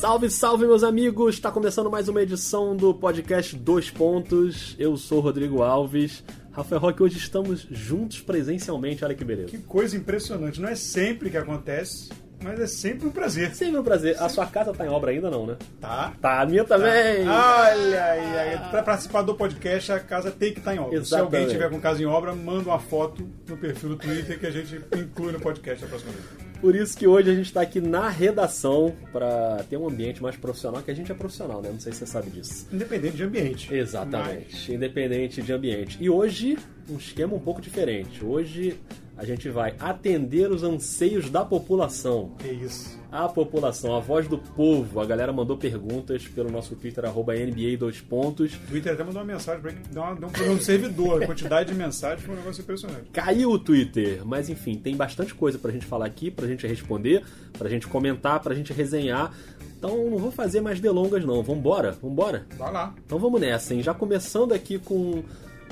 Salve, salve, meus amigos! Está começando mais uma edição do podcast Dois Pontos. Eu sou Rodrigo Alves. Rafael Roque, hoje estamos juntos presencialmente, olha que beleza. Que coisa impressionante. Não é sempre que acontece, mas é sempre um prazer. Sempre um prazer. A sua casa tá em obra ainda não, né? Tá. Tá, a minha também. Olha aí. Pra participar do podcast, a casa tem que estar em obra. Se Exatamente. alguém tiver com casa em obra, manda uma foto no perfil do Twitter que a gente inclui no podcast a próxima vez. Por isso que hoje a gente está aqui na redação para ter um ambiente mais profissional, que a gente é profissional, né? Não sei se você sabe disso. Independente de ambiente. Exatamente, independente de ambiente. E hoje, um esquema um pouco diferente. Hoje a gente vai atender os anseios da população. Que isso. A população, a voz do povo. A galera mandou perguntas pelo nosso Twitter, arroba NBA dois pontos. O Twitter até mandou uma mensagem pra deu, uma, deu um problema no servidor. A quantidade de mensagens foi um negócio impressionante. Caiu o Twitter, mas enfim, tem bastante coisa pra gente falar aqui, pra gente responder, pra gente comentar, pra gente resenhar. Então não vou fazer mais delongas não. Vambora? Vambora? Vai lá. Então vamos nessa, hein? Já começando aqui com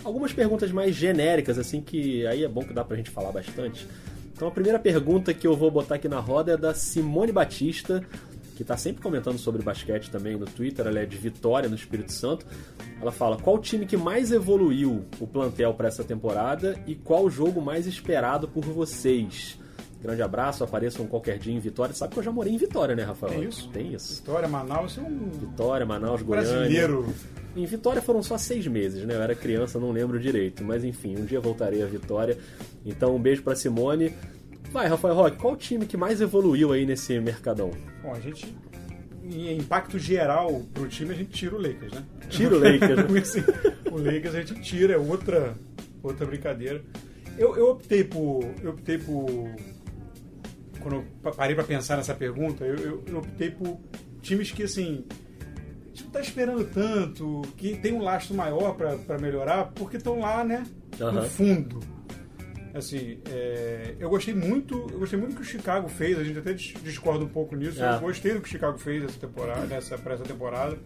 algumas perguntas mais genéricas, assim, que aí é bom que dá pra gente falar bastante. Então a primeira pergunta que eu vou botar aqui na roda é da Simone Batista, que tá sempre comentando sobre basquete também no Twitter, ela é de Vitória, no Espírito Santo. Ela fala: qual time que mais evoluiu o plantel para essa temporada e qual o jogo mais esperado por vocês? Grande abraço, apareçam qualquer dia em Vitória. Sabe que eu já morei em Vitória, né, Rafael? Tem isso? Tem isso. História, Manaus, é um Vitória, Manaus, Goiânia. brasileiro. Em Vitória foram só seis meses, né? Eu era criança, não lembro direito. Mas enfim, um dia voltarei a Vitória. Então um beijo pra Simone. Vai, Rafael Roque, qual o time que mais evoluiu aí nesse mercadão? Bom, a gente, em impacto geral pro time, a gente tira o Lakers, né? Tira o Lakers, né? O Lakers a gente tira, é outra, outra brincadeira. Eu, eu optei por. Eu optei por. Quando eu parei pra pensar nessa pergunta, eu, eu- eu optei por times que assim. A gente não tá esperando tanto, que tem um lastro maior pra melhorar, porque estão lá, né? Aham. No fundo. Assim, é, eu gostei muito, eu gostei muito do que o Chicago fez, a gente até dis- discorda um pouco nisso. É. Eu gostei do que o Chicago fez essa temporada, nessa, pra essa temporada.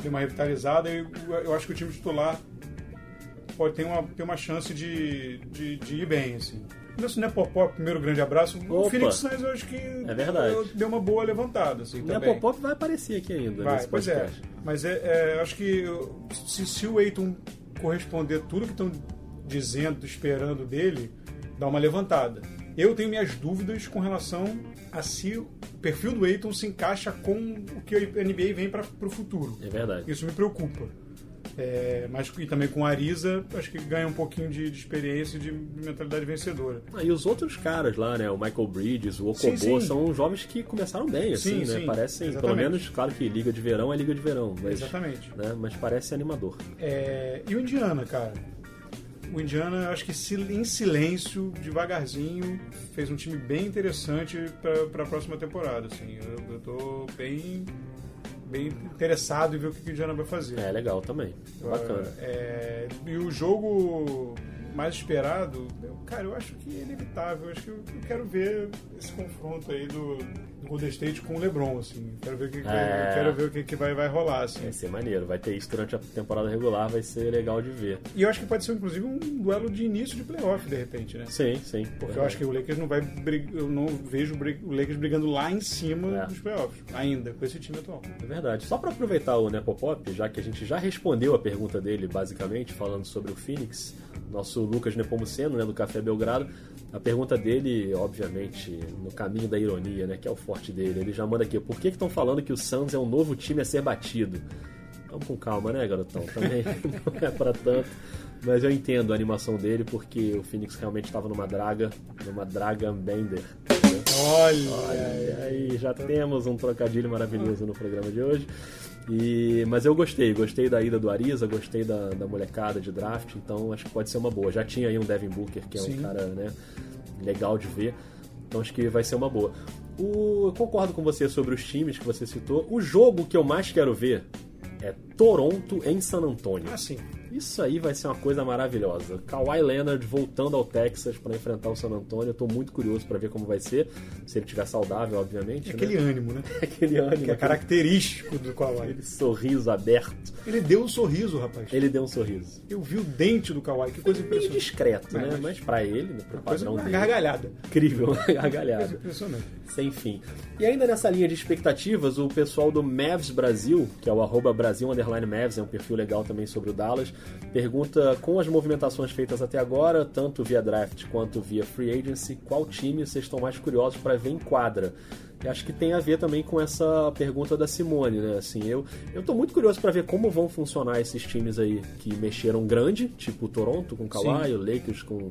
Deu uma revitalizada e eu, eu acho que o time titular pode ter uma, ter uma chance de, de, de ir bem, assim. Nesse Nepopop, primeiro grande abraço. O Opa. Phoenix Suns eu acho que É verdade. deu uma boa levantada, assim, O também. Nepopop vai aparecer aqui ainda Vai, pois é. Mas é, é, acho que se, se o Eiton corresponder tudo que estão dizendo, esperando dele, dá uma levantada. Eu tenho minhas dúvidas com relação a se o perfil do Eiton se encaixa com o que a NBA vem para o futuro. É verdade. Isso me preocupa. É, mas e também com a Arisa, acho que ganha um pouquinho de, de experiência e de mentalidade vencedora. Ah, e os outros caras lá, né? O Michael Bridges, o Sim, Okobo, sim. são jovens que começaram bem, assim, Sim, né? sim, Parecem, pelo exatamente. menos, claro que liga de verão é liga de verão, mas, Exatamente. né? mas parece animador. É, e o Indiana, cara? O Indiana, acho que em silêncio, devagarzinho, fez um time bem interessante para a próxima temporada. Assim. Eu, eu tô bem, bem interessado em ver o que que o Indiana vai fazer. É legal também. Bacana. É, e o jogo mais esperado, cara, eu acho que é inevitável. Eu acho que eu, eu quero ver esse confronto aí do, do Golden State com o LeBron, assim. Quero ver o que, que- É. quero ver o que, que vai, vai rolar, assim. Vai ser maneiro, vai ter isso durante a temporada regular, vai ser legal de ver. E eu acho que pode ser, inclusive, um duelo de início de playoff, de repente, né? Sim, sim. Porque eu acho que o Lakers não vai brig- eu não vejo o Lakers brigando lá em cima É. dos playoffs, ainda, com esse time atual. É verdade. Só pra aproveitar o Nepopop, já que a gente já respondeu a pergunta dele, basicamente, falando sobre o Phoenix, nosso Lucas Nepomuceno, né, do Café Belgrado, a pergunta dele, obviamente, no caminho da ironia, né, que é o forte dele. Ele já manda aqui, por que estão falando que o Suns é um novo time a ser batido? Vamos com calma, né, garotão? Também não é pra tanto. Mas eu entendo a animação dele, porque o Phoenix realmente estava numa draga, numa draga bender. né? Olha! Olha, aí já temos um trocadilho maravilhoso no programa de hoje. E, mas eu gostei, gostei da ida do Ariza, gostei da, da molecada de draft, então acho que pode ser uma boa. Já tinha aí um Devin Booker, que é um Sim. cara né, legal de ver, então acho que vai ser uma boa. O- eu concordo com você sobre os times que você citou. O jogo que eu mais quero ver é Toronto em San Antonio. Ah, sim. Isso aí vai ser uma coisa maravilhosa. Kawhi Leonard voltando ao Texas para enfrentar o San Antonio. Eu tô muito curioso para ver como vai ser. Se ele estiver saudável, obviamente. É aquele né? ânimo, né? aquele ânimo. Que é característico do Kawhi. Aquele sorriso aberto. Ele deu um sorriso, rapaz. Ele deu um sorriso. Eu vi o dente do Kawhi, que coisa Meio impressionante. discreto, É, né? mas- Mas para ele, né, pro padrão uma dele. gargalhada. Incrível, uma Coisa gargalhada. impressionante. Sem fim. E ainda nessa linha de expectativas, o pessoal do Mavs Brasil, que é o arroba Brasil Underline Mavs, é um perfil legal também sobre o Dallas, pergunta com as movimentações feitas até agora, tanto via draft quanto via free agency, qual time vocês estão mais curiosos para ver em quadra? E acho que tem a ver também com essa pergunta da Simone, né? Assim, eu, eu tô muito curioso para ver como vão funcionar esses times aí que mexeram grande, tipo o Toronto com o Kawhi, Sim. o Lakers com,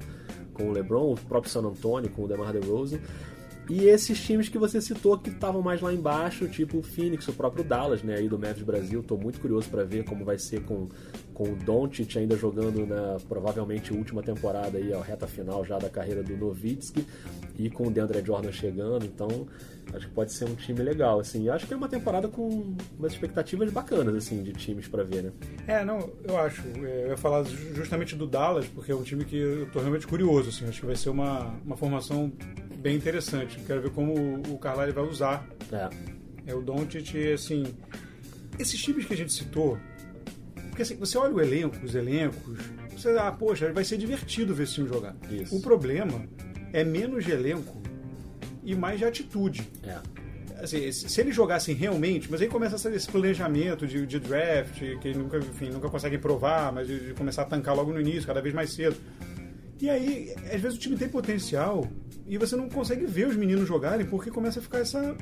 com o LeBron, o próprio San Antonio com o DeMar DeRozan. E esses times que você citou que estavam mais lá embaixo, tipo o Phoenix, o próprio Dallas, né, aí do Mavs Brasil. Tô muito curioso para ver como vai ser com, com o Doncic ainda jogando na provavelmente última temporada aí, a reta final já da carreira do Nowitzki e com o DeAndre Jordan chegando. Então, acho que pode ser um time legal, assim. Acho que é uma temporada com umas expectativas bacanas assim de times para ver, né? É, não, eu acho. É, Eu ia falar ju- justamente do Dallas, porque é um time que eu tô realmente curioso, assim. Acho que vai ser uma, uma formação bem interessante. Quero ver como o Carlisle vai usar É. É o Doncic, assim, esses times que a gente citou, porque assim, você olha o elenco, os elencos, você, ah, poxa, vai ser divertido ver esse time jogar. Isso. O problema é menos de elenco e mais de atitude. É. Assim, se eles jogassem realmente, mas aí começa esse planejamento de, de draft, que nunca, enfim, nunca conseguem provar, mas de, de começar a tancar logo no início, cada vez mais cedo. E aí, às vezes o time tem potencial e você não consegue ver os meninos jogarem porque começa a ficar essa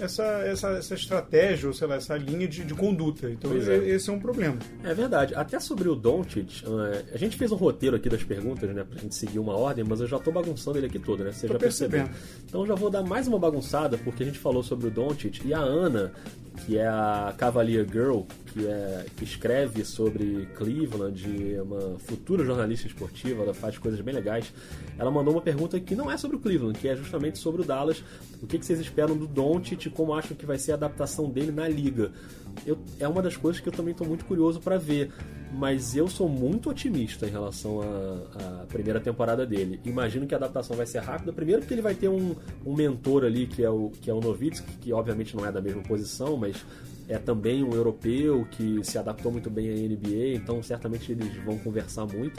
essa, essa, essa estratégia, ou sei lá, essa linha de, de conduta. Então, Pois é. esse é um problema. É verdade. Até sobre o Doncic, eh, a gente fez um roteiro aqui das perguntas, né, pra gente seguir uma ordem, mas eu já tô bagunçando ele aqui todo, né? Você Tô já percebeu. Então eu já vou dar mais uma bagunçada, porque a gente falou sobre o Doncic e a Ana, que é a Cavalier Girl, que, é, que escreve sobre Cleveland, é uma futura jornalista esportiva, ela faz coisas bem legais. Ela mandou uma pergunta que não é sobre o Cleveland, que é justamente sobre o Dallas. O que, que vocês esperam do Doncic e como acham que vai ser a adaptação dele na liga? Eu, é uma das coisas que eu também estou muito curioso para ver. Mas eu sou muito otimista em relação à, primeira temporada dele. Imagino que a adaptação vai ser rápida. Primeiro porque ele vai ter um, um mentor ali, que é o, que é o Novitsky, que obviamente não é da mesma posição, mas é também um europeu que se adaptou muito bem à NBA, então certamente eles vão conversar muito.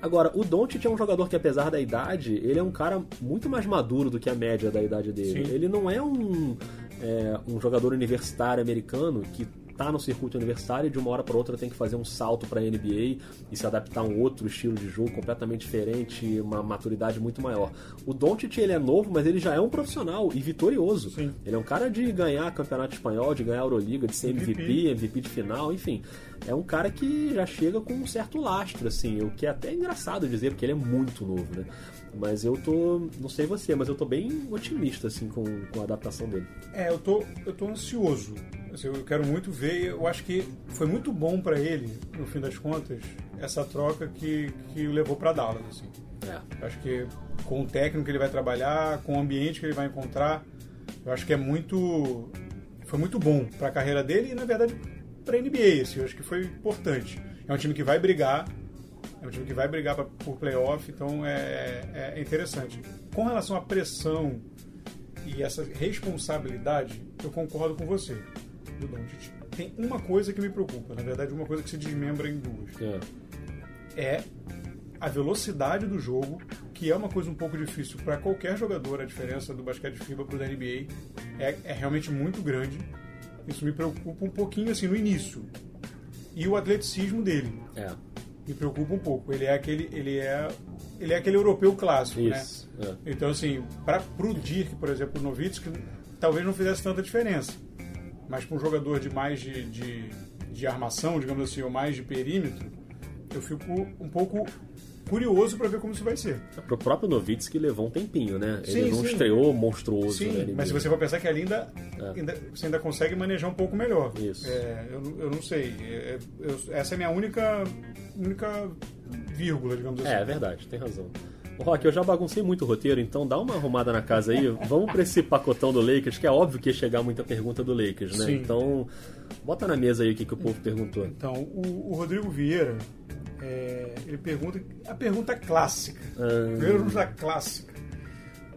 Agora, o Doncic é um jogador que, apesar da idade, ele é um cara muito mais maduro do que a média da idade dele. Sim. Ele não é um, é, um jogador universitário americano que tá no circuito universitário e de uma hora para outra tem que fazer um salto para a NBA e se adaptar a um outro estilo de jogo completamente diferente, uma maturidade muito maior. O Doncic ele é novo, mas ele já é um profissional e vitorioso. Sim. Ele é um cara de ganhar campeonato espanhol, de ganhar Euroliga, de ser MVP. MVP, MVP de final, enfim. É um cara que já chega com um certo lastro, assim, o que é até engraçado dizer, porque ele é muito novo, né? Mas eu tô, não sei você, mas eu tô bem otimista, assim, com, com a adaptação dele. É, eu tô, eu tô ansioso. Assim, eu quero muito ver. Eu acho que foi muito bom pra ele, no fim das contas, essa troca que, que o levou pra Dallas. Assim. É. Acho que com o técnico que ele vai trabalhar, com o ambiente que ele vai encontrar, eu acho que é muito. Foi muito bom para a carreira dele e, na verdade, para a NBA. Assim, eu acho que foi importante. É um time que vai brigar, é um time que vai brigar pra, por playoff, então é, é, é interessante. Com relação à pressão e essa responsabilidade, eu concordo com você, do Doncic. Tem uma coisa que me preocupa, na verdade, uma coisa que se desmembra em duas É. é a velocidade do jogo, que é uma coisa um pouco difícil para qualquer jogador. A diferença do basquete FIBA para o da NBA é, é realmente muito grande. Isso me preocupa um pouquinho assim no início. E o atleticismo dele É. me preocupa um pouco. Ele é aquele, ele é, ele é aquele europeu clássico, Isso. né? É. Então assim, para pro Dirk, por exemplo, o Nowitzki, talvez não fizesse tanta diferença. Mas para um jogador de mais de, de, de armação, digamos assim, ou mais de perímetro, eu fico um pouco curioso para ver como isso vai ser. Pro próprio Novitsky levou um tempinho, né? Ele Sim, não sim. estreou monstruoso Sim, NBA. mas se você for pensar que ali ainda, É. ainda- você ainda consegue manejar um pouco melhor. Isso. É, eu, não- eu não sei. É, eu- essa é a minha única, única vírgula, digamos assim. É, é verdade, tem razão. Rock, eu já baguncei muito o roteiro, então dá uma arrumada na casa aí. Vamos pra esse pacotão do Lakers, que é óbvio que ia chegar muita pergunta do Lakers, né? Sim. Então, bota na mesa aí o que, que o povo perguntou. Então, o, o Rodrigo Vieira, é, ele pergunta a pergunta clássica. Ah. Primeiro vamos da clássica.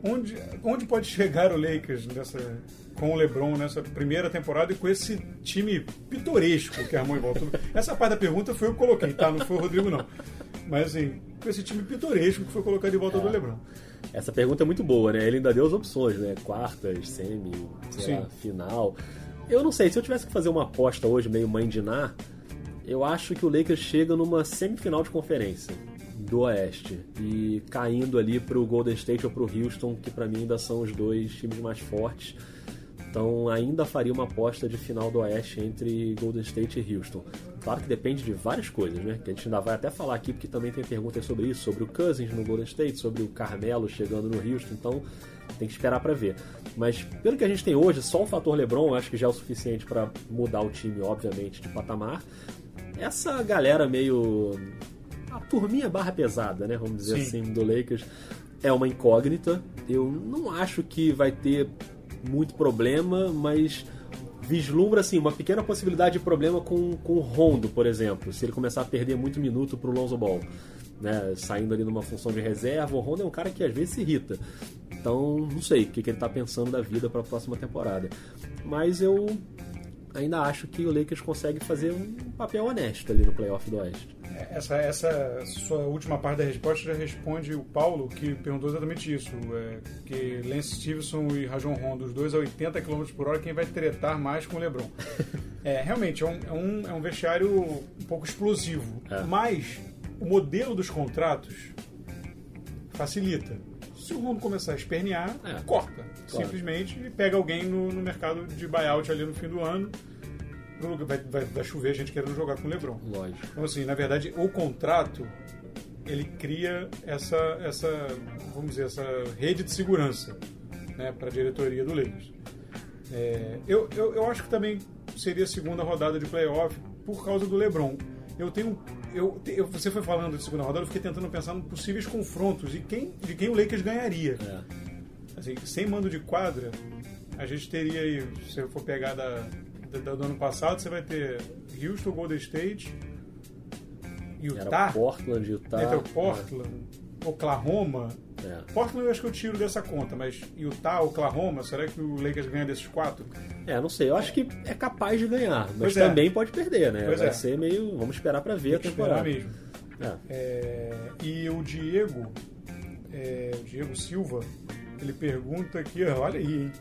Onde, onde pode chegar o Lakers nessa, com o LeBron nessa primeira temporada e com esse time pitoresco que armou em volta? Essa parte da pergunta foi eu que coloquei, tá? Não foi o Rodrigo, não. Mas assim, com esse time pitoresco que foi colocado em volta do LeBron. Essa pergunta é muito boa, né? Ele ainda deu as opções, né? Quartas, semi, lá, final. Eu não sei, se eu tivesse que fazer uma aposta hoje, meio mãe de Ná, eu acho que o Lakers chega numa semifinal de conferência do Oeste e caindo ali pro Golden State ou pro Houston, que pra mim ainda são os dois times mais fortes. Então ainda faria uma aposta de final do Oeste entre Golden State e Houston. Claro que depende de várias coisas, né? Que a gente ainda vai até falar aqui, porque também tem perguntas sobre isso, sobre o Cousins no Golden State, sobre o Carmelo chegando no Houston, então tem que esperar pra ver. Mas pelo que a gente tem hoje, só o fator LeBron eu acho que já é o suficiente pra mudar o time, obviamente, de patamar. Essa galera meio a turminha barra pesada, né? Vamos dizer Sim. assim, do Lakers é uma incógnita. Eu não acho que vai ter muito problema, mas vislumbra assim uma pequena possibilidade de problema com, com o Rondo, por exemplo, se ele começar a perder muito minuto pro Lonzo Ball, né? Saindo ali numa função de reserva, o Rondo é um cara que às vezes se irrita. Então, não sei o que, que ele tá pensando da vida para a próxima temporada. Mas eu ainda acho que o Lakers consegue fazer um papel honesto ali no playoff do Oeste. Essa, essa sua última parte da resposta já responde o Paulo, que perguntou exatamente isso. É, que Lance Stevenson e Rajon Rondo, os dois a 80 km por hora, quem vai tretar mais com o LeBron. É, realmente, é um, é um, é um vestiário um pouco explosivo. É. Mas o modelo dos contratos facilita. Se o Rondo começar a espernear, É. corta. Simplesmente e pega alguém no, no mercado de buyout ali no fim do ano. No lugar- Vai, vai, vai chover gente querendo jogar com o LeBron. Lógico. Então, assim, na verdade, o contrato ele cria essa, essa, vamos dizer, essa rede de segurança né, para a diretoria do Lakers. É, eu, eu, eu acho que também seria a segunda rodada de playoff por causa do LeBron. Eu tenho, eu, eu- você foi falando de segunda rodada, eu fiquei tentando pensar em possíveis confrontos e quem, de quem o Lakers ganharia. É. Assim, sem mando de quadra, a gente teria aí, se eu for pegar da, da- do ano passado, você vai ter Houston, Golden State, Era Utah, Portland, Utah. então Portland, Oklahoma. É. Portland eu acho que eu tiro dessa conta, mas Utah, Oklahoma, será que o Lakers ganha desses quatro? É, não sei. Eu acho que é capaz de ganhar, mas Pois é. também pode perder, né? Pois Vai é. ser meio. Vamos esperar pra ver a Tem esperar temporada. mesmo. É. É, e o Diego, é, o Diego Silva, ele pergunta aqui, olha aí, hein?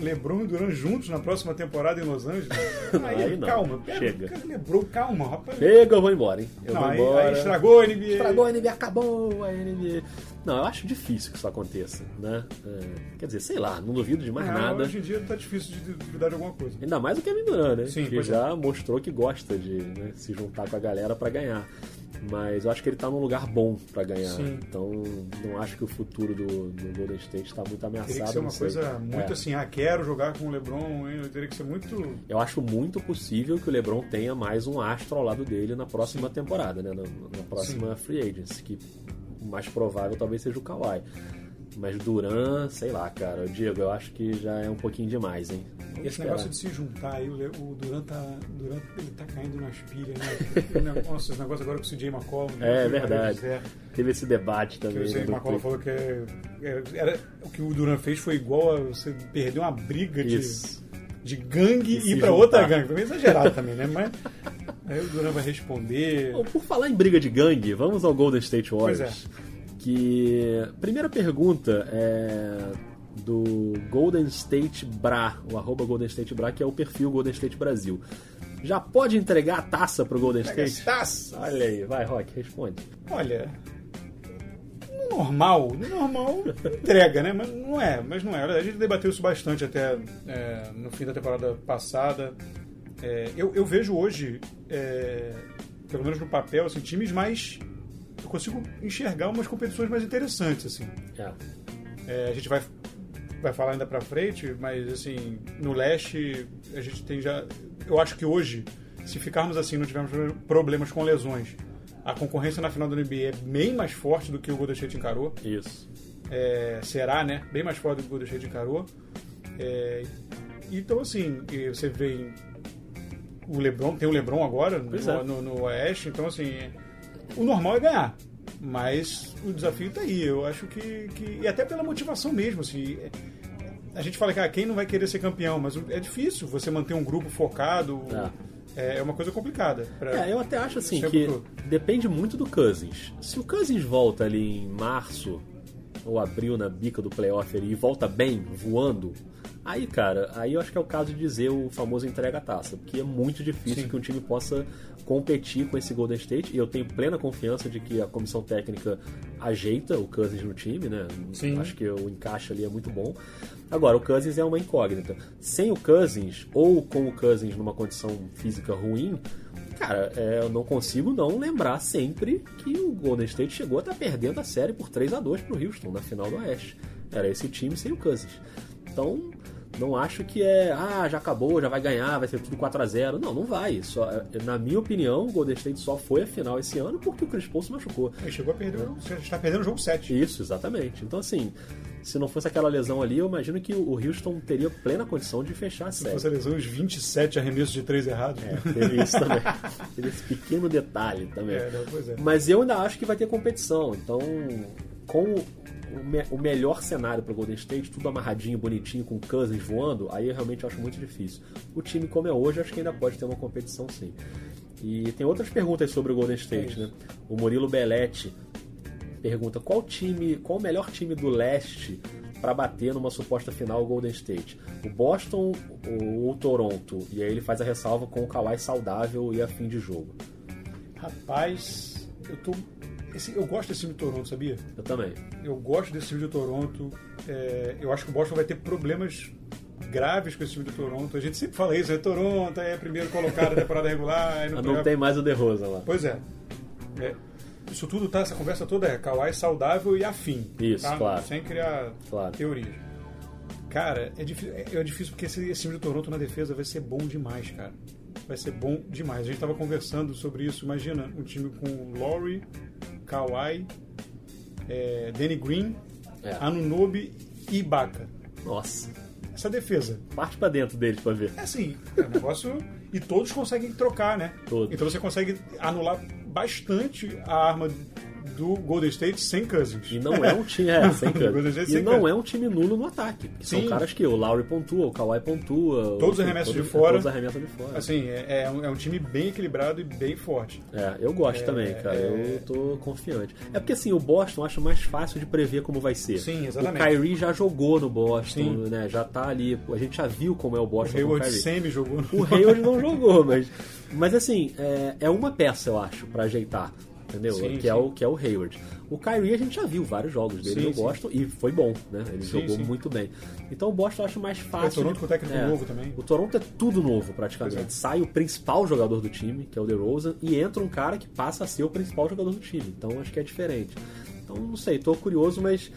Lebron e Duran juntos na próxima temporada em Los Angeles? Aí não, calma, chega. cara, Lebron, calma, rapaz. Chega, eu vou embora, hein? Eu Não, vou aí, embora. aí estragou a NBA. Estragou a NBA, acabou a NBA. Não, eu acho difícil que isso aconteça, né? É, quer dizer, sei lá, não duvido de mais Não, nada. Hoje em dia tá difícil de duvidar de alguma coisa. Ainda mais o Kevin Durant, né? Sim, que é. já mostrou que gosta de né, se juntar com a galera pra ganhar. Mas eu acho que ele tá num lugar bom pra ganhar. Sim. Então não acho que o futuro do, do Golden State tá muito ameaçado. Teria que ser uma sei. coisa muito É. assim, ah, quero jogar com o LeBron, hein? teria que ser muito... Eu acho muito possível que o LeBron tenha mais um astro ao lado dele na próxima temporada, né? Na, na próxima free agency, que o mais provável talvez seja o Kawhi. Mas Duran, sei lá, cara, Diego, eu acho que já é um pouquinho demais, hein? Esse esperar. negócio de se juntar aí, o, o Durant tá, Durant, ele tá caindo nas pilhas, né? O negócio- Nossa, esse negócio agora com o CJ McCollum. né? É O verdade. Teve esse debate Que também. o CJ né, McCollum falou que é- é- era, o que o Durant fez foi igual a você perder uma briga de, Isso. de gangue E ir pra juntar. outra gangue. Foi exagerado também, né? Mas aí o Durant vai responder. Bom, por falar em briga de gangue, vamos ao Golden State Warriors. Pois Que primeira pergunta é do Golden State Bra, o arroba Golden State Bra, que é o perfil Golden State Brasil. Já pode entregar a taça pro Golden Pega State? taças. Olha aí, vai, Rock, responde. Olha, no normal, no normal entrega, né? Mas não é, mas não é. A gente debateu isso bastante até é, no fim da temporada passada. É, eu, eu vejo hoje, é, pelo menos no papel, assim, times mais. Eu consigo enxergar umas competições mais interessantes, assim. É. É, a gente vai, vai falar ainda pra frente, mas assim, no leste a gente tem já. Eu acho que hoje, se ficarmos assim, não tivermos problemas com lesões, a concorrência na final da NBA é bem mais forte do que o Golden State encarou. Isso. É, será, né? Bem mais forte do que o Golden State encarou. É, então, assim, você vê o LeBron, tem o LeBron agora no, Pois é. no, no Oeste, então, assim, o normal é ganhar. Mas o desafio tá aí. Eu acho que. que e até pela motivação mesmo, assim. é- A gente fala que ah, quem não vai querer ser campeão, mas é difícil você manter um grupo focado. É, é uma coisa complicada. É, eu até acho assim Sempre que depende muito do Cousins. Se o Cousins volta ali em março ou abril na bica do playoff ali e volta bem, voando, aí, cara, aí eu acho que é o caso de dizer o famoso entrega taça, porque é muito difícil Sim. que um time possa competir com esse Golden State e eu tenho plena confiança de que a comissão técnica ajeita o Cousins no time, né? Sim. Acho que o encaixe ali é muito bom. Agora, o Cousins é uma incógnita. Sem o Cousins, ou com o Cousins numa condição física ruim, cara, é, eu não consigo não lembrar sempre que o Golden State chegou a estar perdendo a série por 3 a 2 pro Houston na final do Oeste. Era esse time sem o Cousins. Então, não acho que é, ah, já acabou, já vai ganhar, vai ser tudo 4 a 0 Não, não vai. Só, na minha opinião, o Golden State só foi a final esse ano porque o Chris Paul se machucou. Ele chegou a perder. Você está perdendo o jogo 7. Isso, exatamente. Então, assim, se não fosse aquela lesão ali, eu imagino que o Houston teria plena condição de fechar a Se série. fosse a lesão, os 27 arremessos de 3 errados. É, teve isso também. teve esse pequeno detalhe também. É, não, pois é. Mas eu ainda acho que vai ter competição. Então, com o, me- o melhor cenário para o Golden State, tudo amarradinho, bonitinho, com Cousins voando, aí eu realmente acho muito difícil. O time como é hoje, acho que ainda pode ter uma competição sim. E tem outras perguntas sobre o Golden State, É né? O Murilo Belletti pergunta qual time, qual o melhor time do leste para bater numa suposta final Golden State? O Boston ou o Toronto? E aí ele faz a ressalva com o Kawhi saudável e a fim de jogo. Rapaz, eu tô. Esse- eu gosto desse time de Toronto, sabia? Eu também. Eu gosto desse time de Toronto. É, eu acho que o Boston vai ter problemas graves com esse time de Toronto. A gente sempre fala isso, é Toronto, é primeiro colocado na temporada regular. Mas não playoff. tem mais o De Rosa lá. Pois é. É, Isso tudo tá, essa conversa toda é Kawhi saudável e afim. Isso, tá? claro. Sem criar Claro. teorias. Cara, é difícil, é, é difícil porque esse, esse time de Toronto na defesa vai ser bom demais, cara. Vai ser bom demais. A gente tava conversando sobre isso. Imagina um time com Laurie, Kawhi, é, Danny Green, É. Anunobi e Ibaka. Nossa. Essa defesa. Parte pra dentro deles pra ver. É assim, é um negócio. e todos conseguem trocar, né? Todos. Então você consegue anular bastante a arma do Golden State sem Cousins. E não é um time, é, sem Cousins. E não é um time nulo no ataque. Que são Sim. caras que o Lowry pontua, o Kawhi pontua. Todos o- arremessam de todos- fora. Todos arremessam de fora. Assim, é, é um, é um time bem equilibrado e bem forte. É, eu gosto também, cara. é- Eu tô confiante. É porque assim, o Boston eu acho mais fácil de prever como vai ser. Sim, exatamente. O Kyrie já jogou no Boston, Sim. né? Já tá ali. A gente já viu como é o Boston o Hayward semi jogou. no- O Hayward não jogou, mas, mas assim, é, é uma peça, eu acho, pra ajeitar. Entendeu? Sim, que, É sim. o, que é o Hayward. O Kyrie a gente já viu vários jogos dele Sim, no sim. Boston e foi bom, né? Ele jogou muito bem. Então o Boston eu acho mais fácil. É, Toronto de- com técnico novo também. O Toronto é tudo novo, praticamente. É. Sai o principal jogador do time, que é o DeRozan, e entra um cara que passa a ser o principal jogador do time. Então acho que é diferente. Então não sei, tô curioso, mas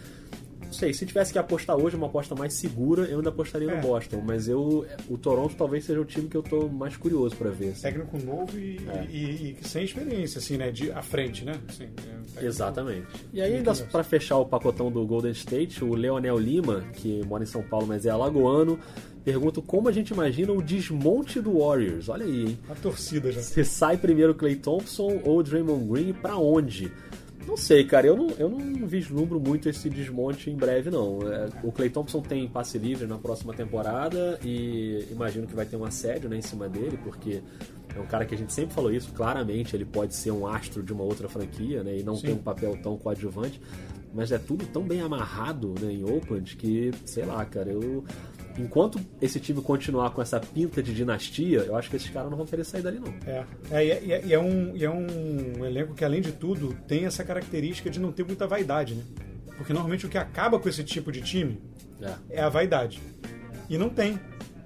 não sei, se tivesse que apostar hoje uma aposta mais segura, eu ainda apostaria É. no Boston, mas eu o Toronto talvez seja o time que eu tô mais curioso pra ver. assim. Técnico novo e, É. e- e sem experiência, assim, né? De, à frente, né? Assim, é um Exatamente. E aí, ainda pra fechar o pacotão do Golden State, o Leonel Lima, que mora em São Paulo, mas é alagoano, pergunta como a gente imagina o desmonte do Warriors. Olha aí, hein? A torcida já. Se sai primeiro o Clay Thompson ou o Draymond Green pra onde? Não sei, cara, eu não, eu não vislumbro muito esse desmonte em breve, não. É, o Clay Thompson tem passe livre na próxima temporada e imagino que vai ter um assédio né, em cima dele, porque é um cara que a gente sempre falou isso, claramente ele pode ser um astro de uma outra franquia né, e não Sim. tem um papel tão coadjuvante, mas é tudo tão bem amarrado né, em Oakland que, sei lá, cara, eu. Enquanto esse time continuar com essa pinta de dinastia, eu acho que esses caras não vão querer sair dali, não. É, é, e é, é- é um, é um elenco que, além de tudo, tem essa característica de não ter muita vaidade, né? Porque normalmente o que acaba com esse tipo de time É. é a vaidade. E não tem.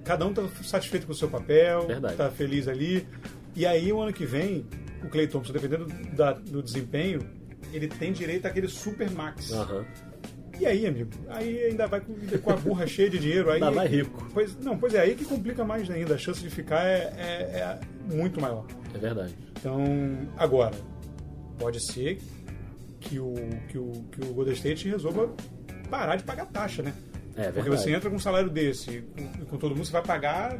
Cada um tá satisfeito com o seu papel, Verdade. tá feliz ali. E aí, o ano que vem, o Clay Thompson, dependendo da- do desempenho, ele tem direito àquele super max. Aham. E aí, amigo? Aí ainda vai com, com a burra cheia de dinheiro. Aí, Ainda vai rico. Pois, não, pois é, aí que complica mais ainda. A chance de ficar é, é- é muito maior. É verdade. Então, agora, pode ser que o, que o, que o Golden State resolva parar de pagar taxa, né? É, Porque verdade. você entra com um salário desse, com, com todo mundo, você vai pagar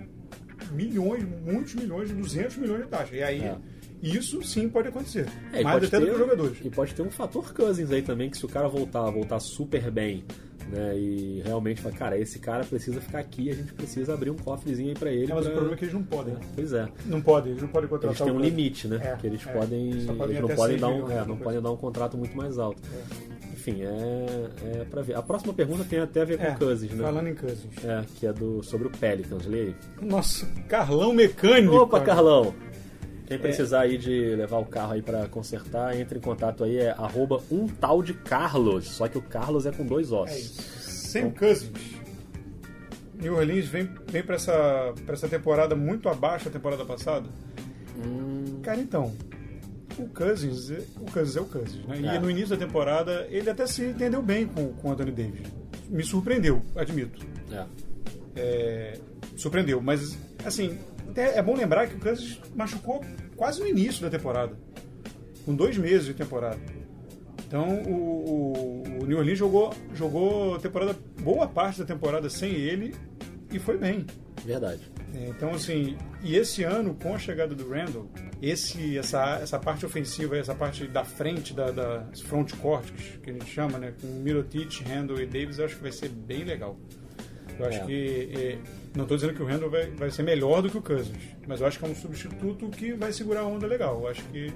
milhões, muitos milhões, 200 milhões de taxa. E aí, É. isso sim pode acontecer. É, Mais pode até do que os jogadores. E pode ter um fator Cousins aí também, que se o cara voltar, voltar super bem, né? E realmente falar, cara, esse cara precisa ficar aqui, a gente precisa abrir um cofrezinho aí pra ele. É, mas pra- o problema é que eles não podem. Pois é. Não podem, eles não podem contratar Eles têm um limite, né? É, que eles é. podem. Só podem Eles não podem dar um, é, não coisa. podem dar um contrato muito mais alto. Enfim, é, é pra ver. A próxima pergunta tem até a ver com É, Cousins, né? Falando em Cousins. É, que é do, sobre o Pelicans, lê aí. Nossa, Carlão Mecânico. Opa, cara. Carlão! Quem precisar aí de levar o carro aí pra consertar, entre em contato aí, é arroba um tal de Carlos, só que o Carlos é com dois É ossos. isso. Sam Cousins. New Orleans vem, vem pra, essa, pra essa temporada muito abaixo da temporada passada. Hum, Cara, então, o Cousins, é- o Cousins é o Cousins, né? É. E no início da temporada ele até se entendeu bem com, com o Anthony Davis. Me surpreendeu, admito. é. É, surpreendeu, mas assim, até é bom lembrar que o Cousins machucou quase no início da temporada. Com dois meses de temporada. Então o, o, o New Orleans jogou, jogou temporada, boa parte da temporada sem ele e foi bem. Verdade. É, Então, assim, e esse ano, com a chegada do Randall, esse, essa, essa parte ofensiva, essa parte da frente, da, da front court, que a gente chama, né, com Mirotic, Randall e Davis, eu acho que vai ser bem legal. Eu acho É. que. é, não estou dizendo que o Randall vai, vai ser melhor do que o Cousins, mas eu acho que é um substituto que vai segurar a onda legal. Eu acho que,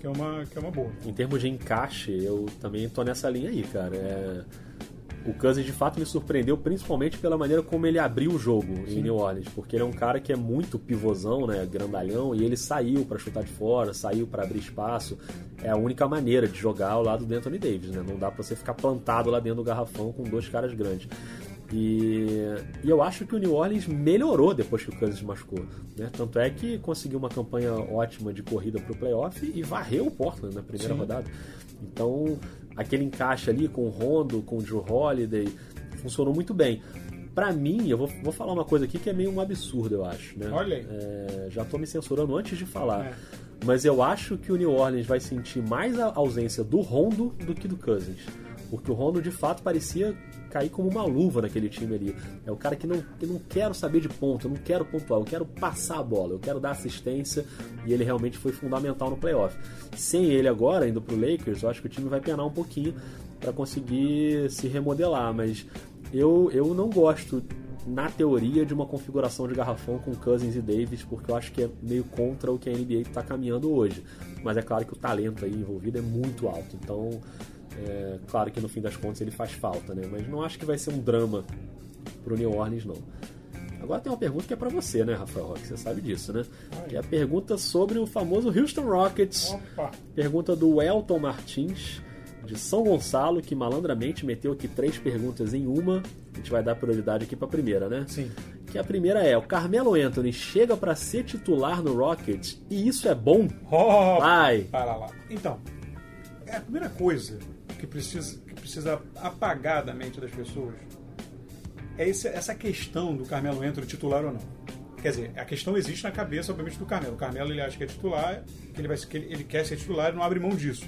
que, é, uma, que é uma boa. Em termos de encaixe, eu também tô nessa linha aí, cara. É, O Cousins de fato me surpreendeu, principalmente pela maneira como ele abriu o jogo em New Orleans, porque ele é um cara que é muito pivôzão, né, grandalhão, e ele saiu pra chutar de fora, saiu pra abrir espaço. É a única maneira de jogar ao lado do Anthony Davis, né? Não dá pra você ficar plantado lá dentro do garrafão com dois caras grandes. E, e eu acho que o New Orleans melhorou depois que o Cousins machucou. Né? Tanto é que conseguiu uma campanha ótima de corrida para o playoff e varreu o Portland na primeira Sim. rodada. Então, aquele encaixe ali com o Rondo, com o Drew Holiday, funcionou muito bem. Pra mim, eu vou, vou falar uma coisa aqui que é meio um absurdo, eu acho. Né? Olha aí. É, já tô me censurando antes de falar. É. Mas eu acho que o New Orleans vai sentir mais a ausência do Rondo do que do Cousins. Porque o Rondo de fato parecia cair como uma luva naquele time ali. É o cara que não, que não quero saber de ponto, eu não quero pontuar, eu quero passar a bola, eu quero dar assistência. E ele realmente foi fundamental no playoff. Sem ele agora, indo pro Lakers, eu acho que o time vai penar um pouquinho para conseguir se remodelar. Mas eu, eu não gosto na teoria, de uma configuração de garrafão com Cousins e Davis, porque eu acho que é meio contra o que a NBA está caminhando hoje. Mas é claro que o talento aí envolvido é muito alto, então é claro que no fim das contas ele faz falta, né? Mas não acho que vai ser um drama pro New Orleans, não. Agora tem uma pergunta que é para você, né, Rafael Roque? Você sabe disso, né? Que é a pergunta sobre o famoso Houston Rockets. Opa! Pergunta do Elton Martins, de São Gonçalo, que malandramente meteu aqui três perguntas em uma. A gente vai dar prioridade aqui para a primeira, né? Sim. Que a primeira é: o Carmelo Anthony chega para ser titular no Rockets e isso é bom? Oh, Vai! Para lá. Então, é a primeira coisa que precisa, que precisa apagar da mente das pessoas é esse- essa questão do Carmelo Anthony titular ou não. Quer dizer, a questão existe na cabeça, obviamente, do Carmelo. O Carmelo ele acha que é titular, que ele, vai, que ele, ele quer ser titular e não abre mão disso.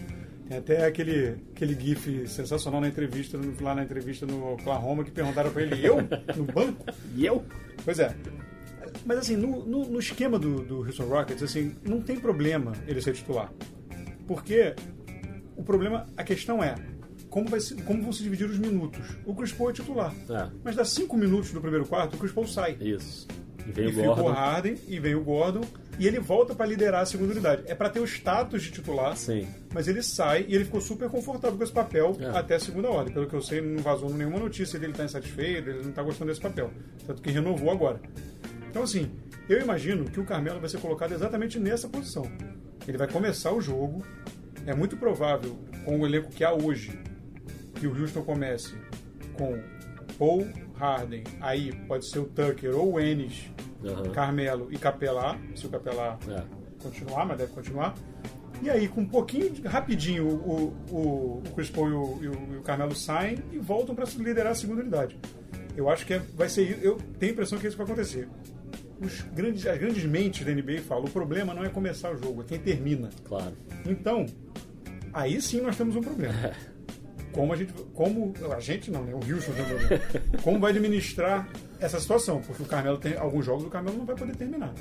Tem até aquele, aquele gif sensacional na entrevista, lá na entrevista no Oklahoma, que perguntaram pra ele, eu? No banco? E eu? Pois é. Mas assim, no, no, no esquema do, do Houston Rockets, assim, não tem problema ele ser titular. Porque o problema, a questão é como, vai se, como vão se dividir os minutos. O Chris Paul é titular. É. Mas dá cinco minutos do primeiro quarto, o Chris Paul sai. Isso. E veio E o fica o Gordon. Harden e vem o Gordon e ele volta para liderar a segunda unidade. É para ter o status de titular, Sim. mas ele sai e ele ficou super confortável com esse papel É. até a segunda ordem. Pelo que eu sei, não vazou nenhuma notícia dele estar insatisfeito, ele não está gostando desse papel. Tanto que renovou agora. Então, assim, eu imagino que o Carmelo vai ser colocado exatamente nessa posição. Ele vai começar o jogo. É muito provável, com o elenco que há hoje, que o Houston comece com Paul Harden, aí pode ser o Tucker ou o Ennis, Aham. Carmelo e Capelá, se o Capelá É. continuar, mas deve continuar. E aí, com um pouquinho, de- rapidinho, o, o, o Chris Paul e o, e o- e o Carmelo saem e voltam para liderar a segunda unidade. Eu acho que é- vai ser isso. Eu tenho a impressão que isso vai acontecer. Os grandes, as grandes mentes da NBA falam: o problema não é começar o jogo, é quem termina. Claro. Então, aí sim nós temos um problema. Como a gente, como a gente não, né? O Houston tem um problema. Como vai administrar essa situação? Porque o Carmelo tem alguns jogos o Carmelo não vai poder terminar.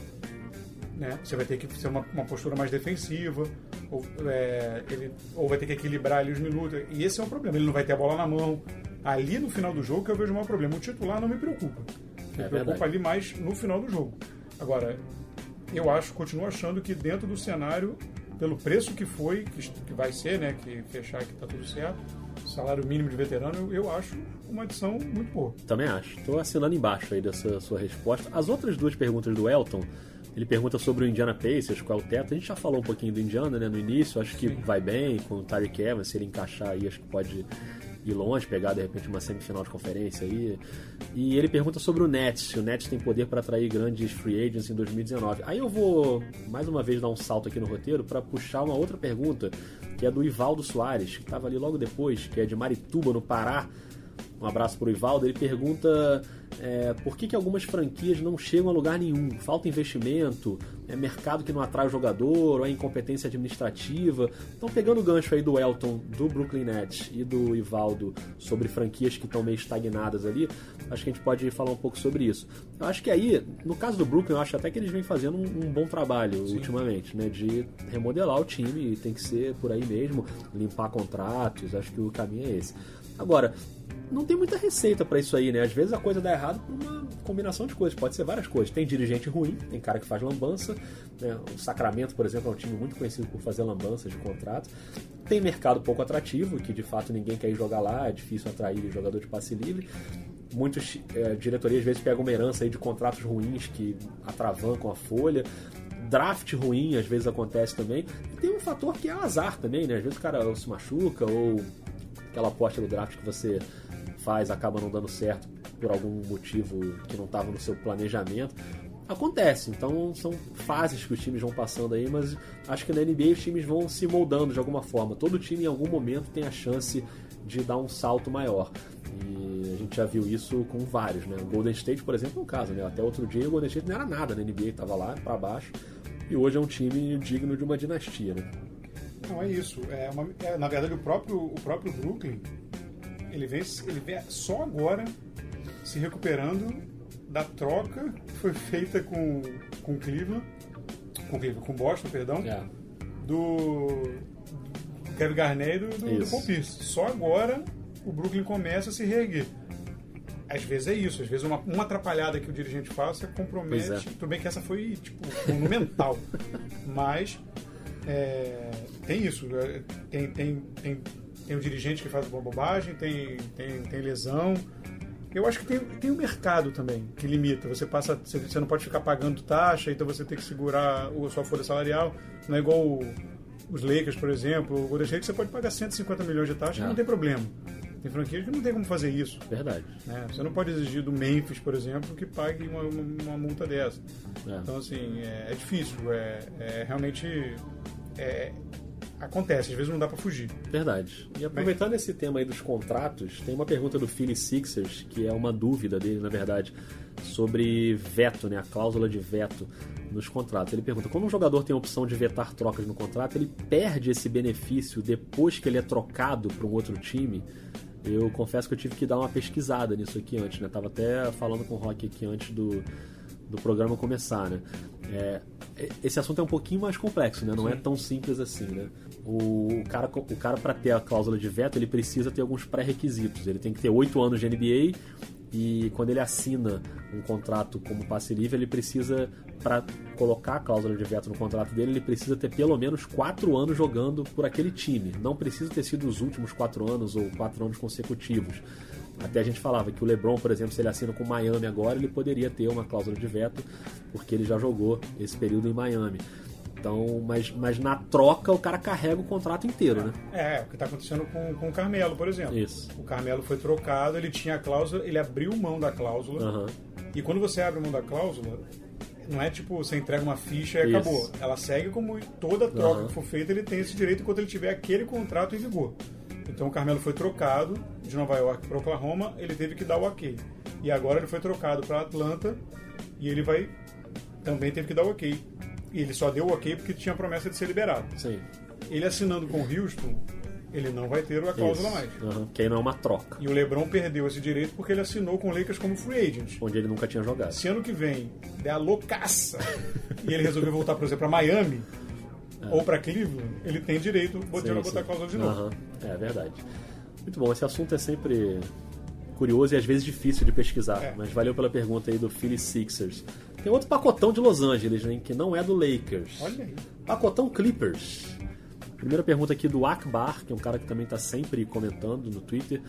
Né? Você vai ter que ser uma, uma postura mais defensiva, ou, é, ele, ou vai ter que equilibrar ali os minutos. E esse é um problema. Ele não vai ter a bola na mão. Ali no final do jogo que eu vejo o maior problema. O titular não me preocupa. Me É preocupa verdade. ali mais no final do jogo. Agora, eu acho, continuo achando que dentro do cenário, pelo preço que foi, que, que vai ser, né? Que fechar que tá tudo certo, salário mínimo de veterano, eu, acho uma adição muito boa. Também acho. Estou assinando embaixo aí dessa sua resposta. As outras duas perguntas do Elton, ele pergunta sobre o Indiana Pacers, qual é o teto. A gente já falou um pouquinho do Indiana né, no início, acho que vai bem com o Tyreek Evans, se ele encaixar aí, acho que pode ir longe, pegar de repente uma semifinal de conferência aí. E ele pergunta sobre o Nets, se o Nets tem poder para atrair grandes free agents em 2019. Aí eu vou mais uma vez dar um salto aqui no roteiro para puxar uma outra pergunta, que é do Ivaldo Soares, que estava ali logo depois, que é de Marituba, no Pará. Um abraço pro Ivaldo. Ele pergunta é, por que, que algumas franquias não chegam a lugar nenhum. Falta investimento, é mercado que não atrai o jogador, ou é incompetência administrativa. Então, pegando o gancho aí do Elton, do Brooklyn Nets e do Ivaldo sobre franquias que estão meio estagnadas ali, acho que a gente pode falar um pouco sobre isso. Eu acho que aí, no caso do Brooklyn, eu acho até que eles vêm fazendo um, um bom trabalho ultimamente, né? De remodelar o time, e tem que ser por aí mesmo, limpar contratos, acho que o caminho é esse. Agora, não tem muita receita pra isso aí, né? Às vezes a coisa dá errado por uma combinação de coisas, pode ser várias coisas. Tem dirigente ruim, tem cara que faz lambança, né? O Sacramento, por exemplo, é um time muito conhecido por fazer lambanças de contrato. Tem mercado pouco atrativo, que de fato ninguém quer ir jogar lá, é difícil atrair jogador de passe livre. Muitos é, diretorias às vezes pegam uma herança aí de contratos ruins que atravancam a folha draft ruim às vezes acontece também. E tem um fator que é azar também, né? Às vezes o cara se machuca ou aquela aposta do draft que você faz acaba não dando certo por algum motivo que não estava no seu planejamento. Acontece, então são fases que os times vão passando aí, mas acho que na NBA os times vão se moldando de alguma forma. Todo time em algum momento tem a chance de dar um salto maior. E a gente já viu isso com vários, né? O Golden State, por exemplo, é um caso, né? Até outro dia o Golden State não era nada na NBA, estava lá para baixo. E hoje é um time digno de uma dinastia, né? Não, é isso. É uma- é, na verdade, o próprio, o próprio Brooklyn, ele vem, ele vem só agora se recuperando da troca que foi feita com, com Cleveland, com Cleveland, com Boston, perdão, É. do Kevin Garnett e do, do. Paul Pierce. Só agora o Brooklyn começa a se reerguer. Às vezes é isso, às vezes uma, uma atrapalhada que o dirigente faça compromete. Pois é. Tudo bem que essa foi, tipo, monumental. Mas é, tem isso. é, Tem, tem, tem, tem o dirigente que faz uma bobagem, tem, tem, tem lesão. Eu acho que tem, tem o mercado também que limita. Você passa, você, você não pode ficar pagando taxa, então você tem que segurar a sua folha salarial. Não é igual o- os Lakers, por exemplo. O Golden State você pode pagar 150 milhões de taxa, É. não tem problema. Tem franquias que não tem como fazer isso. Verdade. né? Você não pode exigir do Memphis, por exemplo, que pague uma, uma, uma multa dessa. É. Então, assim, é, é difícil. É, é realmente. é, acontece, às vezes não dá pra fugir. Verdade. E aproveitando esse tema aí dos contratos, tem uma pergunta do Philly Sixers, que é uma dúvida dele, na verdade, sobre veto, né? A cláusula de veto nos contratos. Ele pergunta: quando um jogador tem a opção de vetar trocas no contrato, ele perde esse benefício depois que ele é trocado para um outro time? Eu confesso que eu tive que dar uma pesquisada nisso aqui antes, né? Tava até falando com o Rock aqui antes do, do programa começar, né? É, esse assunto é um pouquinho mais complexo, né? Não é tão simples assim, né? O cara, o cara para ter a cláusula de veto, ele precisa ter alguns pré-requisitos. Ele tem que ter oito anos de NBA e quando ele assina um contrato como passe livre, ele precisa, para colocar a cláusula de veto no contrato dele, ele precisa ter pelo menos quatro anos jogando por aquele time. Não precisa ter sido os últimos quatro anos ou quatro anos consecutivos. Até a gente falava que o LeBron, por exemplo, se ele assina com Miami agora, ele poderia ter uma cláusula de veto, porque ele já jogou esse período em Miami. Então, mas, mas na troca o cara carrega o contrato inteiro, né? É, o que está acontecendo com, com o Carmelo, por exemplo. Isso. O Carmelo foi trocado, ele tinha a cláusula, ele abriu mão da cláusula. Aham. E quando você abre mão da cláusula, não é tipo você entrega uma ficha e Isso. acabou. Ela segue como toda troca Aham. que for feita, ele tem esse direito enquanto ele tiver aquele contrato em vigor. Então o Carmelo foi trocado de Nova York para Oklahoma, ele teve que dar o ok. E agora ele foi trocado para Atlanta e ele vai também teve que dar o ok. E ele só deu o ok porque tinha promessa de ser liberado. Sim. ele assinando com o Houston, ele não vai ter a cláusula Isso. mais. Aham, Que aí não é uma troca, E o LeBron perdeu esse direito porque ele assinou com o Lakers como free agent. onde ele nunca tinha jogado. Se ano que vem der a loucaça e ele resolver voltar, por exemplo, para Miami ou para Cleveland, ele tem direito de É. Botar a cláusula de novo. Aham, É verdade. Muito bom, esse assunto é sempre curioso e às vezes difícil de pesquisar, É. mas valeu pela pergunta aí do Philly Sixers. Tem outro pacotão de Los Angeles, né, que não é do Lakers. Olha aí. Pacotão Clippers. Primeira pergunta aqui do Akbar, que é um cara que também está sempre comentando no Twitter.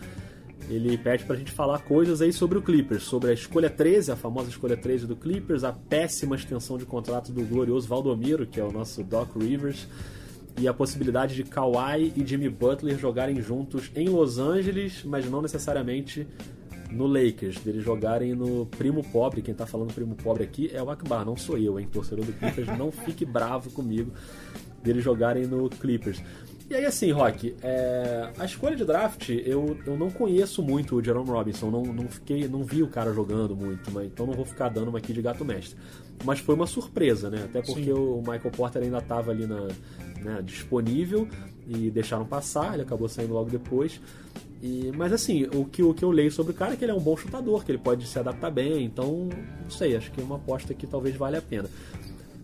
Ele pede pra gente falar coisas aí sobre o Clippers, sobre a escolha 13, a famosa escolha 13 do Clippers, a péssima extensão de contrato do glorioso Valdomiro, que é o nosso Doc Rivers, e a possibilidade de Kawhi e Jimmy Butler jogarem juntos em Los Angeles, mas não necessariamente no Lakers, deles jogarem no primo pobre. Quem tá falando primo pobre aqui é o Akbar, não sou eu, hein? Torcedor do Clippers, não fique bravo comigo deles jogarem no Clippers. E aí, assim, Rock, é, a escolha de draft, eu, eu não conheço muito o Jerome Robinson, não, não, fiquei, não vi o cara jogando muito, mas, então não vou ficar dando uma aqui de gato mestre. Mas foi uma surpresa, né? Até porque Sim. o Michael Porter ainda estava ali na, né, disponível e deixaram passar, ele acabou saindo logo depois. E, mas assim, o que, o que eu leio sobre o cara é que ele é um bom chutador, que ele pode se adaptar bem, então não sei, acho que é uma aposta que talvez valha a pena.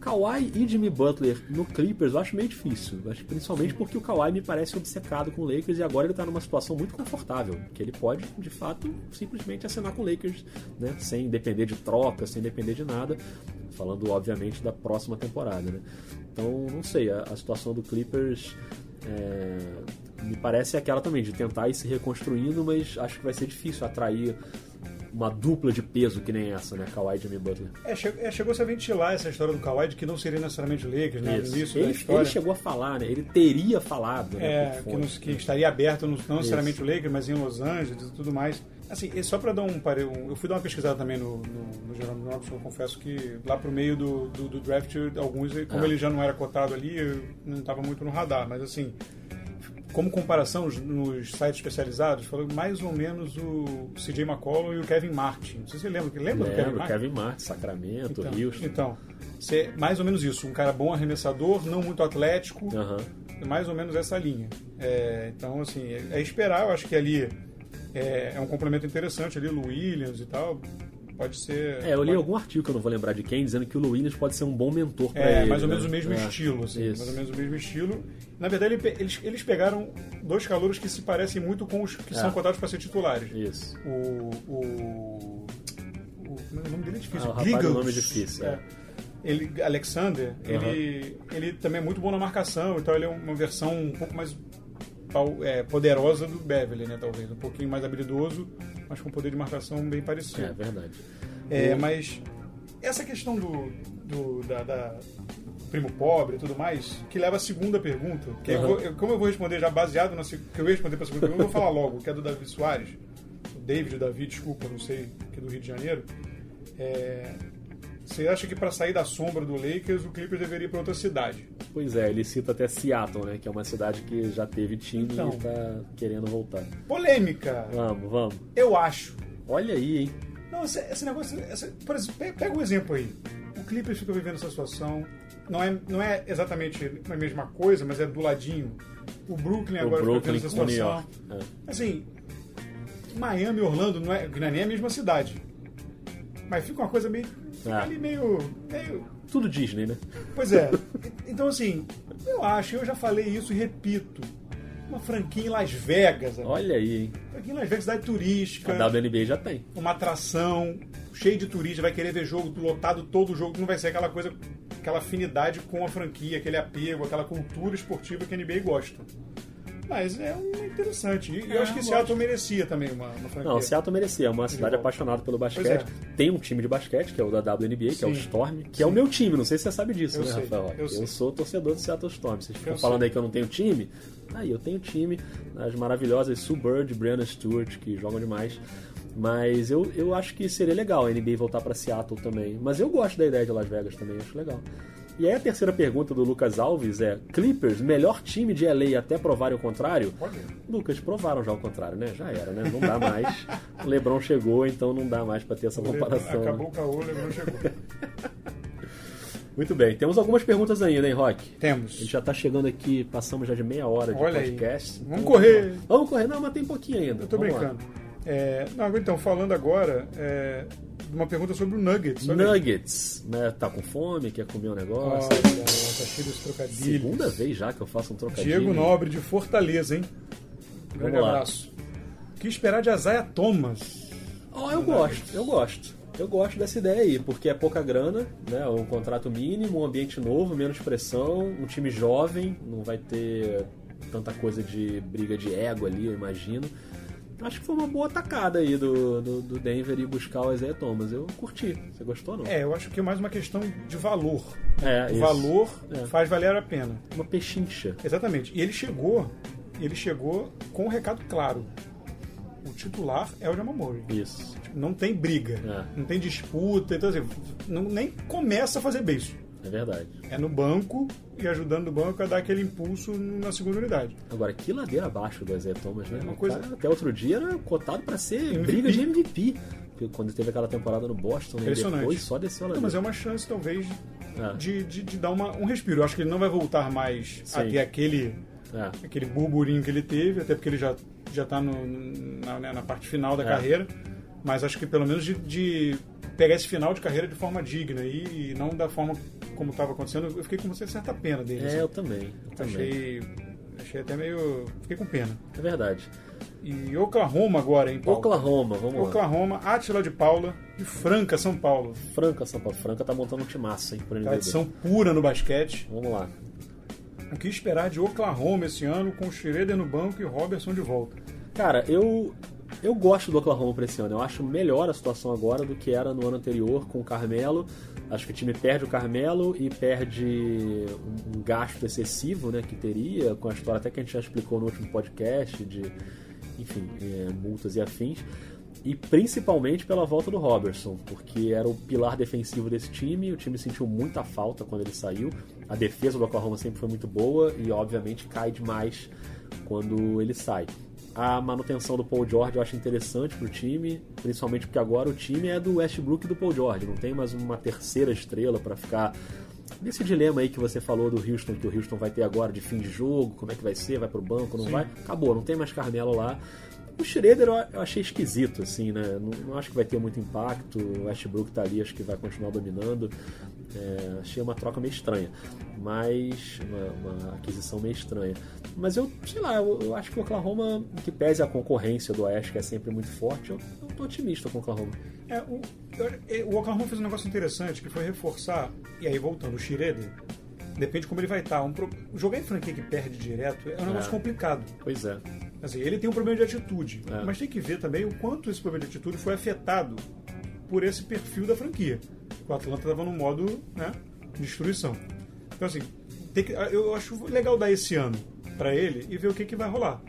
Kawhi e Jimmy Butler no Clippers eu acho meio difícil. Acho principalmente porque o Kawhi me parece obcecado com o Lakers e agora ele tá numa situação muito confortável, que ele pode, de fato, simplesmente assinar com o Lakers, né? Sem depender de troca, sem depender de nada. Falando, obviamente, da próxima temporada, né? Então, não sei, a, a situação do Clippers é, me parece aquela também, de tentar ir se reconstruindo, mas acho que vai ser difícil atrair uma dupla de peso que nem essa, né? Kawhi e Jimmy Butler. É, che- é, chegou-se a ventilar essa história do Kawhi de que não seria necessariamente o Lakers, né? Isso. início Ele, ele chegou a falar, né? Ele teria falado, né? É, que, não- que estaria aberto, não, não necessariamente o Lakers, mas em Los Angeles e tudo mais. Assim, só para dar um um- Eu fui dar uma pesquisada também no, no, no Jerome Robinson, eu confesso que lá pro meio do, do, do draft, alguns, como Ah. ele já não era cotado ali, eu não estava muito no radar, mas assim. Como comparação, nos- sites especializados, falou mais ou menos o CJ McCollum e o Kevin Martin. Não sei se você lembra. Lembra do Kevin Lembro, Martin? Kevin Martin, Sacramento, Então, Houston. então cê- mais ou menos isso. Um cara bom arremessador, não muito atlético. Aham. É mais ou menos essa linha. É, então, assim, é, é esperar. Eu acho que ali é, é um complemento interessante ali, o Williams e tal. Pode ser. É, eu li pode- algum artigo que eu não vou lembrar de quem, dizendo que o Lou Williams pode ser um bom mentor pra É, ele. mais ou né? menos o mesmo É, estilo, assim. Isso. Mais ou menos o mesmo estilo. Na verdade, eles, eles pegaram dois calouros que se parecem muito com os que É. são cotados para ser titulares. Isso. O, o, o. O nome dele é difícil. Ah, o rapaz do Gliggles. nome é difícil, é. Ele, Alexander, ele, ele também é muito bom na marcação, então ele é uma versão um pouco mais é, poderosa do Beverly, né, talvez. Um pouquinho mais habilidoso, mas com poder de marcação bem parecido. É verdade. É, mas essa questão do, do da, da primo pobre e tudo mais, que leva à segunda pergunta, que eu Uhum. vou- eu- como eu vou responder já baseado na que eu ia responder para a segunda pergunta, eu vou falar logo, que é do Davi Soares, David Davi, desculpa, não sei, que é do Rio de Janeiro. É, você acha que para sair da sombra do Lakers, o Clippers deveria ir para outra cidade? Pois é, ele cita até Seattle, né? Que é uma cidade que já teve time Então. e tá querendo voltar. Polêmica, Vamos, vamos. eu acho. Olha aí, hein? Não, esse, esse negócio. essa- por exemplo, pe- pega um exemplo aí. O Clippers fica vivendo essa situação. Não é, não é exatamente a mesma coisa, mas é do ladinho. O Brooklyn O agora Brooklyn fica vivendo essa situação. É. Assim, Miami e Orlando não é, não é nem a mesma cidade. Mas fica uma coisa meio. Fica Ah. ali meio. meio Tudo Disney, né? Pois é. Então, assim, eu acho, eu já falei isso e repito. Uma franquia em Las Vegas. amigo. Olha aí, hein? Franquia em Las Vegas, cidade turística A WNBA já tem. uma atração cheio de turista, vai querer ver jogo lotado todo o jogo, não vai ser aquela coisa, aquela afinidade com a franquia, aquele apego, aquela cultura esportiva que a NBA gosta. Mas é um interessante. E eu É, acho que Seattle merecia também uma, uma franquia. Não, Seattle merecia. É uma cidade apaixonada pelo basquete. é. Tem um time de basquete, que é o da WNBA, que é o Sim. Storm, que é o meu time. Não sei se você sabe disso, Eu né, sei, Rafael? eu sei. sou torcedor do Seattle Storm. Vocês ficam Eu falando sei. aí que eu não tenho time? Aí, eu tenho time. As maravilhosas Sue Bird e Brianna Stewart, que jogam demais. Mas eu, eu acho que seria legal a NBA voltar pra Seattle também. Mas eu gosto da ideia de Las Vegas também, acho legal. E aí a terceira pergunta do Lucas Alves é: Clippers, melhor time de LA até provarem o contrário? Olha. Lucas, provaram já o contrário, né? Já era, né? Não dá mais. o Lebron chegou, então não dá mais pra ter essa comparação. Acabou né? o caô, o Lebron chegou. Muito bem, temos algumas perguntas ainda, hein, Rock? A gente Temos. já tá chegando aqui, passamos já de meia hora de Olha aí. podcast. Vamos Então, correr. Vamos correr, não, mas tem pouquinho ainda. Eu tô Vamos lá. É, não, então, falando agora, é, uma pergunta sobre o Nuggets. Nuggets, né? Tá com fome, quer comer um negócio? Olha, tá cheio dos trocadilhos. Segunda vez já que eu faço um trocadilho. Diego Nobre de Fortaleza, hein? Grande Vamos lá. abraço. O que esperar de Azaia Thomas? Ó, eu gosto, eu gosto. Eu gosto dessa ideia aí, porque é pouca grana, né? Um contrato mínimo, um ambiente novo, menos pressão, um time jovem, não vai ter tanta coisa de briga de ego ali, eu imagino. Acho que foi uma boa tacada aí do, do, do Denver e buscar o Isaiah Thomas. Eu curti. Você gostou não? É, eu acho que é mais uma questão de valor. É, O isso. valor É. faz valer a pena. Uma pechincha. Exatamente. E ele chegou, ele chegou com um recado claro. O titular é o Jamal Murray. Isso. Tipo, Não tem briga, É. não tem disputa, então assim, não, nem começa a fazer beijo. É verdade. É no banco e ajudando o banco a dar aquele impulso na segunda unidade. Agora, que ladeira abaixo do Isaiah Thomas, né? É uma coisa- até outro dia era cotado pra ser MVP. briga de MVP. Quando teve aquela temporada no Boston, né? Depois só desceu a Não, ladeira. mas é uma chance, talvez, É. de, de, de dar uma, um respiro. Eu acho que ele não vai voltar mais a Sim. ter aquele, É. aquele burburinho que ele teve, até porque ele já, já tá no, na, né, na parte final da É. carreira. Mas acho que pelo menos de, de pegar esse final de carreira de forma digna e, e não da forma como estava acontecendo. Eu fiquei com uma certa pena dele. É, assim. eu também. Eu também. achei, achei até meio. Fiquei com pena. É verdade. E Oklahoma agora, hein, Paulo? Oklahoma, vamos lá. Oklahoma, Átila de Paula, de Franca, São Paulo. Franca, São Paulo. Franca tá montando um timaço, hein, pro NBB. Tradição pura no basquete. Vamos lá. O que esperar de Oklahoma esse ano com Schroeder no banco e Robertson de volta? Cara, eu eu gosto do Oklahoma pra esse ano. Eu acho melhor a situação agora do que era no ano anterior com o Carmelo. Acho que o time perde o Carmelo e perde um, um gasto excessivo, né, que teria, com a história até que a gente já explicou no último podcast de, enfim, é, multas e afins. E principalmente pela volta do Robertson, porque era o pilar defensivo desse time. O time sentiu muita falta quando ele saiu. A defesa do Oklahoma sempre foi muito boa e, obviamente, cai demais quando ele sai. A manutenção do Paul George eu acho interessante pro time, principalmente porque agora o time é do Westbrook e do Paul George, não tem mais uma terceira estrela para ficar nesse dilema aí que você falou do Houston, que o Houston vai ter agora de fim de jogo, como é que vai ser, vai pro banco, não Sim. vai? Acabou, não tem mais Carmelo lá. O Schroeder eu achei esquisito, assim, né? Não, não acho que vai ter muito impacto. O Westbrook tá ali, acho que vai continuar dominando. É, achei uma troca meio estranha, mas uma, uma aquisição meio estranha. Mas eu, sei lá, eu, eu acho que o Oklahoma, que pese a concorrência do Oeste, que é sempre muito forte, eu, eu tô otimista com o Oklahoma. É, o, eu- o Oklahoma fez um negócio interessante que foi reforçar, e aí voltando, o Schroeder, depende de como ele vai estar. Um pro- jogar em franquia que perde direto é um negócio É. complicado. Pois é. Assim, ele tem um problema de atitude, É. mas tem que ver também o quanto esse problema de atitude foi afetado por esse perfil da franquia. O Atlanta estava no modo né, destruição. Então, assim, que- eu acho legal dar esse ano para ele e ver o que, que vai rolar.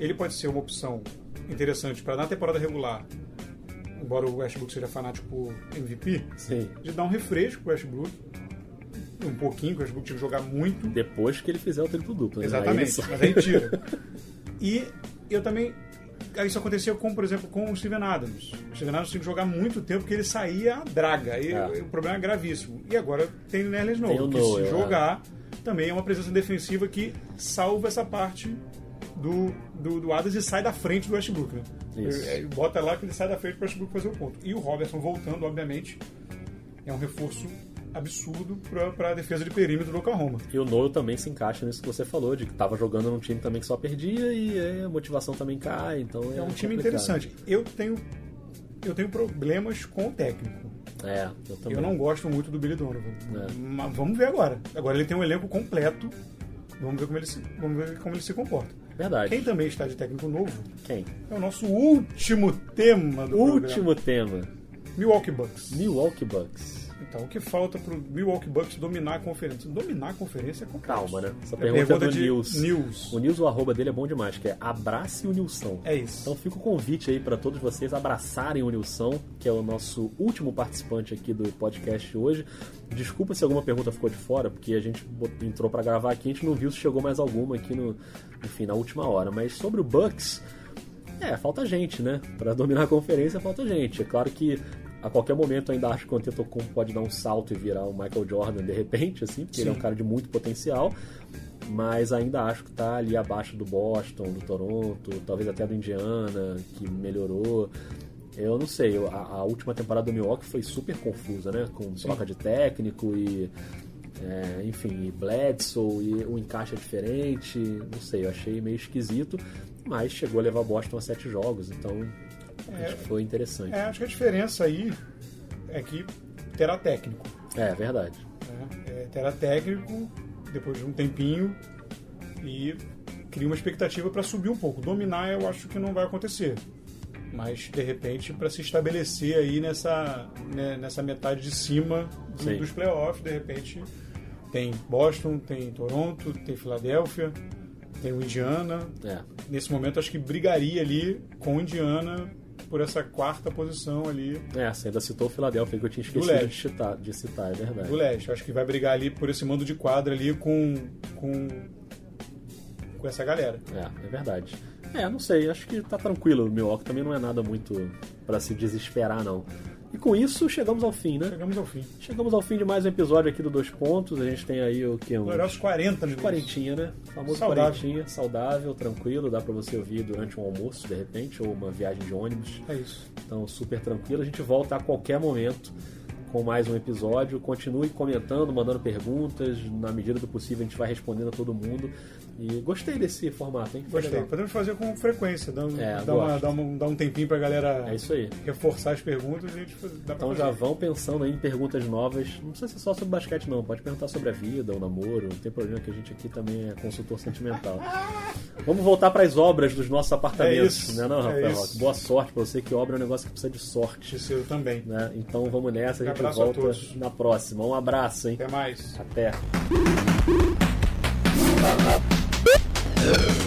Ele pode ser uma opção interessante para na temporada regular, embora o Westbrook seja fanático por MVP, Sim. de dar um refresco pro Westbrook. Um pouquinho, que o Westbrook tinha que jogar muito. Depois que ele fizer o triplo duplo. né? Aí Exatamente, mas aí tira. E eu também. Isso acontecia com, por exemplo, com o Steven Adams. O Steven Adams tinha que jogar muito tempo porque ele saía a draga. Aí É. o problema é gravíssimo. E agora tem o Nerlens Tem o Noel, que se é. jogar também é uma presença defensiva que salva essa parte do, do, do Adams e sai da frente do Westbrook. Né? Isso. Ele Bota lá que ele sai da frente para o Westbrook fazer o ponto. E o Robertson voltando, obviamente, é um reforço absurdo para a defesa de perímetro do Oklahoma. E o Noel também se encaixa nisso que você falou, de que tava jogando num time também que só perdia e aí a motivação também cai, então é É um time complicado. interessante. Eu tenho, eu tenho problemas com o técnico. É, eu também. Eu não gosto muito do Billy Donovan. É. Mas vamos ver agora. Agora ele tem um elenco completo. Vamos ver como ele se, vamos ver como ele se comporta. Verdade. Quem também está de técnico novo Quem? é o nosso último tema do Último tema. programa. Milwaukee Bucks. Milwaukee Bucks. Então, o que falta pro Milwaukee Bucks dominar a conferência? Dominar a conferência é complexo. Calma, né? Essa É pergunta é, do de Nils. Nils. O Nils, o arroba dele é bom demais, que é abrace o Nilson. É isso. Então fica o convite aí para todos vocês abraçarem o Nilson, que é o nosso último participante aqui do podcast hoje. Desculpa se alguma pergunta ficou de fora, porque a gente entrou para gravar aqui, a gente não viu se chegou mais alguma aqui no, enfim, na última hora. Mas sobre o Bucks, é, falta gente, né? Para dominar a conferência falta gente. É claro que a qualquer momento eu ainda acho que o Antetokounmpo pode dar um salto e virar o Michael Jordan de repente, assim, porque Sim. ele é um cara de muito potencial. Mas ainda acho que está ali abaixo do Boston, do Toronto, talvez até do Indiana, que melhorou. Eu não sei, a, a última temporada do Milwaukee foi super confusa, né? Com Sim. troca de técnico e é, enfim, e Bledsoe, e o encaixe é diferente, não sei, eu achei meio esquisito, mas chegou a levar Boston a sete jogos, então é, acho que foi interessante. É, acho que a diferença aí é que terá técnico. É, verdade. É, é, terá técnico depois de um tempinho e cria uma expectativa para subir um pouco. Dominar eu acho que não vai acontecer. Mas de repente para se estabelecer aí nessa, né, nessa metade de cima do, dos playoffs, de repente tem Boston, tem Toronto, tem Filadélfia, tem o Indiana. É. Nesse momento acho que brigaria ali com o Indiana por essa quarta posição ali. É, você ainda citou o Philadelphia, que eu tinha esquecido de citar, de citar, é verdade. Do leste. Acho que vai brigar ali por esse mando de quadra ali com, com, com essa galera. É, é verdade. É, não sei, acho que tá tranquilo. O Milwaukee também não é nada muito para se desesperar, não. E com isso chegamos ao fim, né? Chegamos ao fim. Chegamos ao fim de mais um episódio aqui do Dois Pontos. A gente tem aí o que? Uns, os 40 minutos. Quarentinha, né? O famoso saudável. quarentinha, saudável, tranquilo. Dá para você ouvir durante um almoço, de repente, ou uma viagem de ônibus. É isso. Então, super tranquilo. A gente volta a qualquer momento com mais um episódio. Continue comentando, mandando perguntas. Na medida do possível, a gente vai respondendo a todo mundo. E gostei desse formato, hein? Gostei. Legal. Podemos fazer com frequência, dar, é, dar, uma, dar, um, dar um tempinho pra galera é isso aí. reforçar as perguntas e a gente dá Então já vão pensando aí em perguntas novas. Não precisa ser só sobre basquete, não. Pode perguntar sobre a vida, o namoro. Não tem problema que a gente aqui também é consultor sentimental. Vamos voltar para as obras dos nossos apartamentos, é né, não, Rafael? É Boa sorte pra você que obra é um negócio que precisa de sorte. Isso eu também. Né? Então vamos nessa, a gente volta a na próxima. Um abraço, hein? Até mais. Até. Uh...